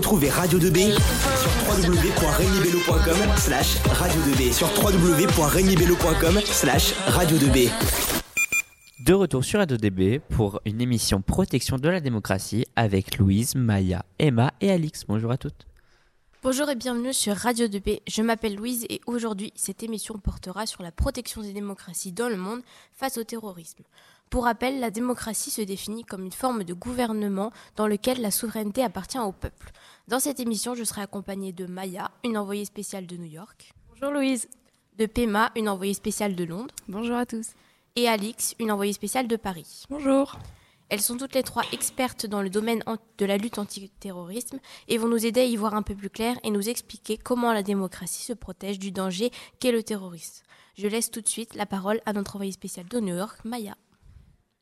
Retrouvez Radio 2B sur www.regnibello.com slash radio 2B sur www.regnibello.com slash radio 2B. De retour sur Radio DB pour une émission Protection de la démocratie avec Louise, Maya, Emma et Alix. Bonjour à toutes. Bonjour et bienvenue sur Radio 2B. Je m'appelle Louise et aujourd'hui, cette émission portera sur la protection des démocraties dans le monde face au terrorisme. Pour rappel, la démocratie se définit comme une forme de gouvernement dans lequel la souveraineté appartient au peuple. Dans cette émission, je serai accompagnée de Maya, une envoyée spéciale de New York. Bonjour Louise. De Pema, une envoyée spéciale de Londres. Bonjour à tous. Et Alix, une envoyée spéciale de Paris. Bonjour. Elles sont toutes les trois expertes dans le domaine de la lutte antiterrorisme et vont nous aider à y voir un peu plus clair et nous expliquer comment la démocratie se protège du danger qu'est le terrorisme. Je laisse tout de suite la parole à notre envoyée spéciale de New York, Maya.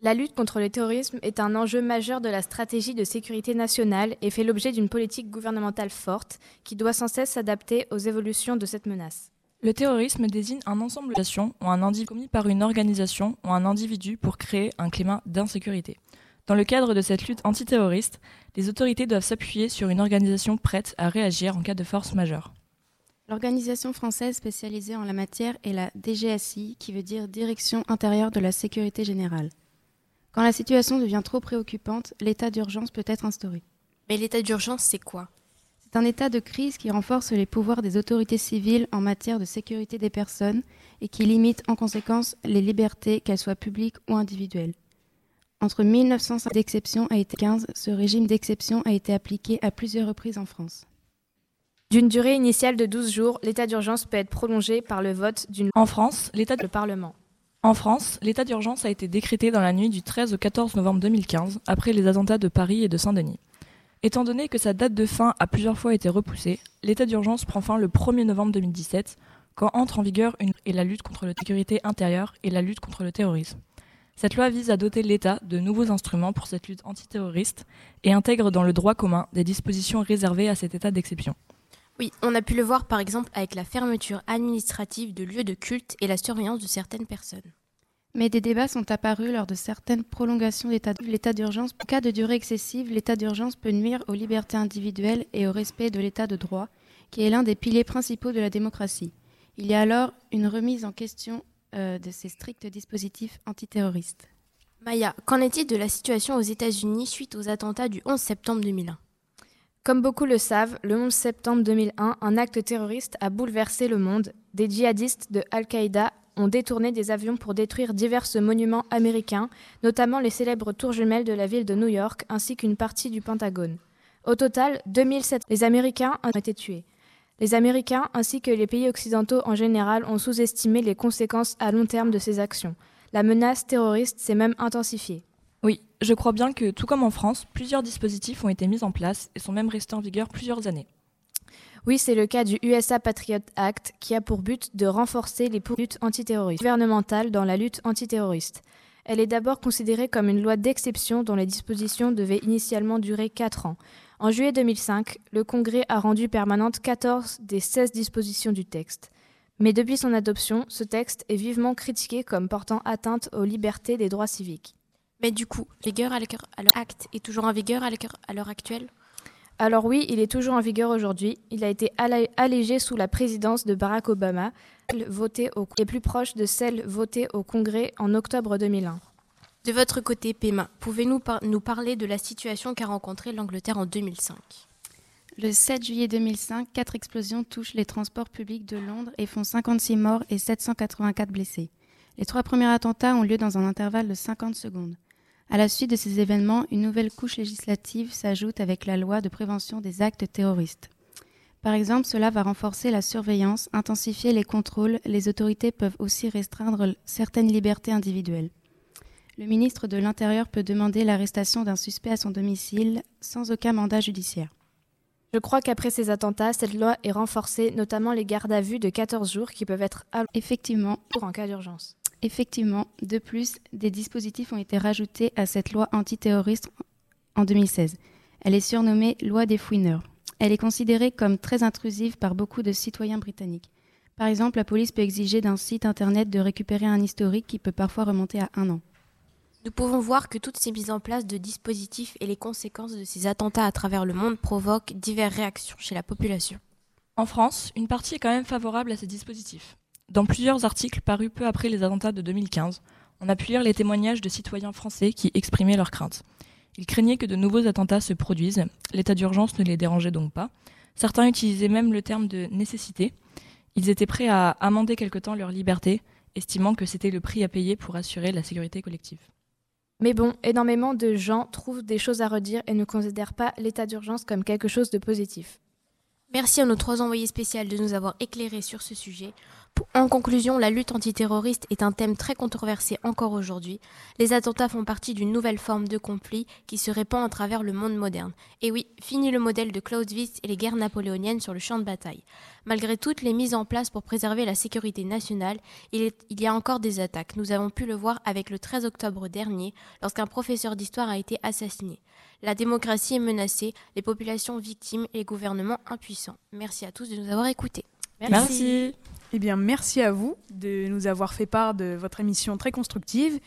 La lutte contre le terrorisme est un enjeu majeur de la stratégie de sécurité nationale et fait l'objet d'une politique gouvernementale forte qui doit sans cesse s'adapter aux évolutions de cette menace. Le terrorisme désigne un ensemble d'actions ou un individu commis par une organisation ou un individu pour créer un climat d'insécurité. Dans le cadre de cette lutte antiterroriste, les autorités doivent s'appuyer sur une organisation prête à réagir en cas de force majeure. L'organisation française spécialisée en la matière est la DGSI, qui veut dire Direction intérieure de la sécurité générale. Quand la situation devient trop préoccupante, l'état d'urgence peut être instauré. Mais l'état d'urgence, c'est quoi? C'est un état de crise qui renforce les pouvoirs des autorités civiles en matière de sécurité des personnes et qui limite en conséquence les libertés, qu'elles soient publiques ou individuelles. Entre 1905 d'exception a été 15, ce régime d'exception a été appliqué à plusieurs reprises en France. D'une durée initiale de 12 jours, l'état d'urgence peut être prolongé par le vote d'une En France, l'état le Parlement. En France, l'état d'urgence a été décrété dans la nuit du 13 au 14 novembre 2015, après les attentats de Paris et de Saint-Denis. Étant donné que sa date de fin a plusieurs fois été repoussée, l'état d'urgence prend fin le 1er novembre 2017, quand entre en vigueur une et la lutte contre la sécurité intérieure et la lutte contre le terrorisme. Cette loi vise à doter l'État de nouveaux instruments pour cette lutte antiterroriste et intègre dans le droit commun des dispositions réservées à cet état d'exception. Oui, on a pu le voir par exemple avec la fermeture administrative de lieux de culte et la surveillance de certaines personnes. Mais des débats sont apparus lors de certaines prolongations de l'état d'urgence. En cas de durée excessive, l'état d'urgence peut nuire aux libertés individuelles et au respect de l'état de droit, qui est l'un des piliers principaux de la démocratie. Il y a alors une remise en question euh, de ces stricts dispositifs antiterroristes. Maya, qu'en est-il de la situation aux États-Unis suite aux attentats du 11 septembre 2001 Comme beaucoup le savent, le 11 septembre 2001, un acte terroriste a bouleversé le monde. Des djihadistes de Al-Qaïda ont détourné des avions pour détruire divers monuments américains, notamment les célèbres tours jumelles de la ville de New York ainsi qu'une partie du Pentagone. Au total, 2007, les Américains ont été tués. Les Américains ainsi que les pays occidentaux en général ont sous-estimé les conséquences à long terme de ces actions. La menace terroriste s'est même intensifiée. Oui, je crois bien que, tout comme en France, plusieurs dispositifs ont été mis en place et sont même restés en vigueur plusieurs années. Oui, c'est le cas du USA Patriot Act qui a pour but de renforcer les luttes antiterroristes gouvernementales dans la lutte antiterroriste. Elle est d'abord considérée comme une loi d'exception dont les dispositions devaient initialement durer 4 ans. En juillet 2005, le Congrès a rendu permanente 14 des 16 dispositions du texte. Mais depuis son adoption, ce texte est vivement critiqué comme portant atteinte aux libertés des droits civiques. Mais du coup, vigueur à leur acte est toujours en vigueur à l'heure actuelle? Alors oui, il est toujours en vigueur aujourd'hui. Il a été allégé sous la présidence de Barack Obama, votée au, et plus proche de celle votée au Congrès en octobre 2001. De votre côté, Pema, pouvez-vous nous parler de la situation qu'a rencontrée l'Angleterre en 2005 Le 7 juillet 2005, quatre explosions touchent les transports publics de Londres et font 56 morts et 784 blessés. Les trois premiers attentats ont lieu dans un intervalle de 50 secondes. À la suite de ces événements, une nouvelle couche législative s'ajoute avec la loi de prévention des actes terroristes. Par exemple, cela va renforcer la surveillance, intensifier les contrôles, les autorités peuvent aussi restreindre certaines libertés individuelles. Le ministre de l'Intérieur peut demander l'arrestation d'un suspect à son domicile sans aucun mandat judiciaire. Je crois qu'après ces attentats, cette loi est renforcée, notamment les gardes à vue de 14 jours qui peuvent être effectivement pour en cas d'urgence. Effectivement, de plus, des dispositifs ont été rajoutés à cette loi antiterroriste en 2016. Elle est surnommée loi des fouineurs. Elle est considérée comme très intrusive par beaucoup de citoyens britanniques. Par exemple, la police peut exiger d'un site internet de récupérer un historique qui peut parfois remonter à un an. Nous pouvons voir que toutes ces mises en place de dispositifs et les conséquences de ces attentats à travers le monde provoquent diverses réactions chez la population. En France, une partie est quand même favorable à ces dispositifs. Dans plusieurs articles parus peu après les attentats de 2015, on a pu lire les témoignages de citoyens français qui exprimaient leurs craintes. Ils craignaient que de nouveaux attentats se produisent, l'état d'urgence ne les dérangeait donc pas. Certains utilisaient même le terme de nécessité. Ils étaient prêts à amender quelque temps leur liberté, estimant que c'était le prix à payer pour assurer la sécurité collective. Mais bon, énormément de gens trouvent des choses à redire et ne considèrent pas l'état d'urgence comme quelque chose de positif. Merci à nos trois envoyés spéciaux de nous avoir éclairés sur ce sujet. En conclusion, la lutte antiterroriste est un thème très controversé encore aujourd'hui. Les attentats font partie d'une nouvelle forme de conflit qui se répand à travers le monde moderne. Et oui, fini le modèle de Clausewitz et les guerres napoléoniennes sur le champ de bataille. Malgré toutes les mises en place pour préserver la sécurité nationale, il, y a encore des attaques. Nous avons pu le voir avec le 13 octobre dernier, lorsqu'un professeur d'histoire a été assassiné. La démocratie est menacée, les populations victimes et les gouvernements impuissants. Merci à tous de nous avoir écoutés. Merci. Eh bien, merci à vous de nous avoir fait part de votre émission très constructive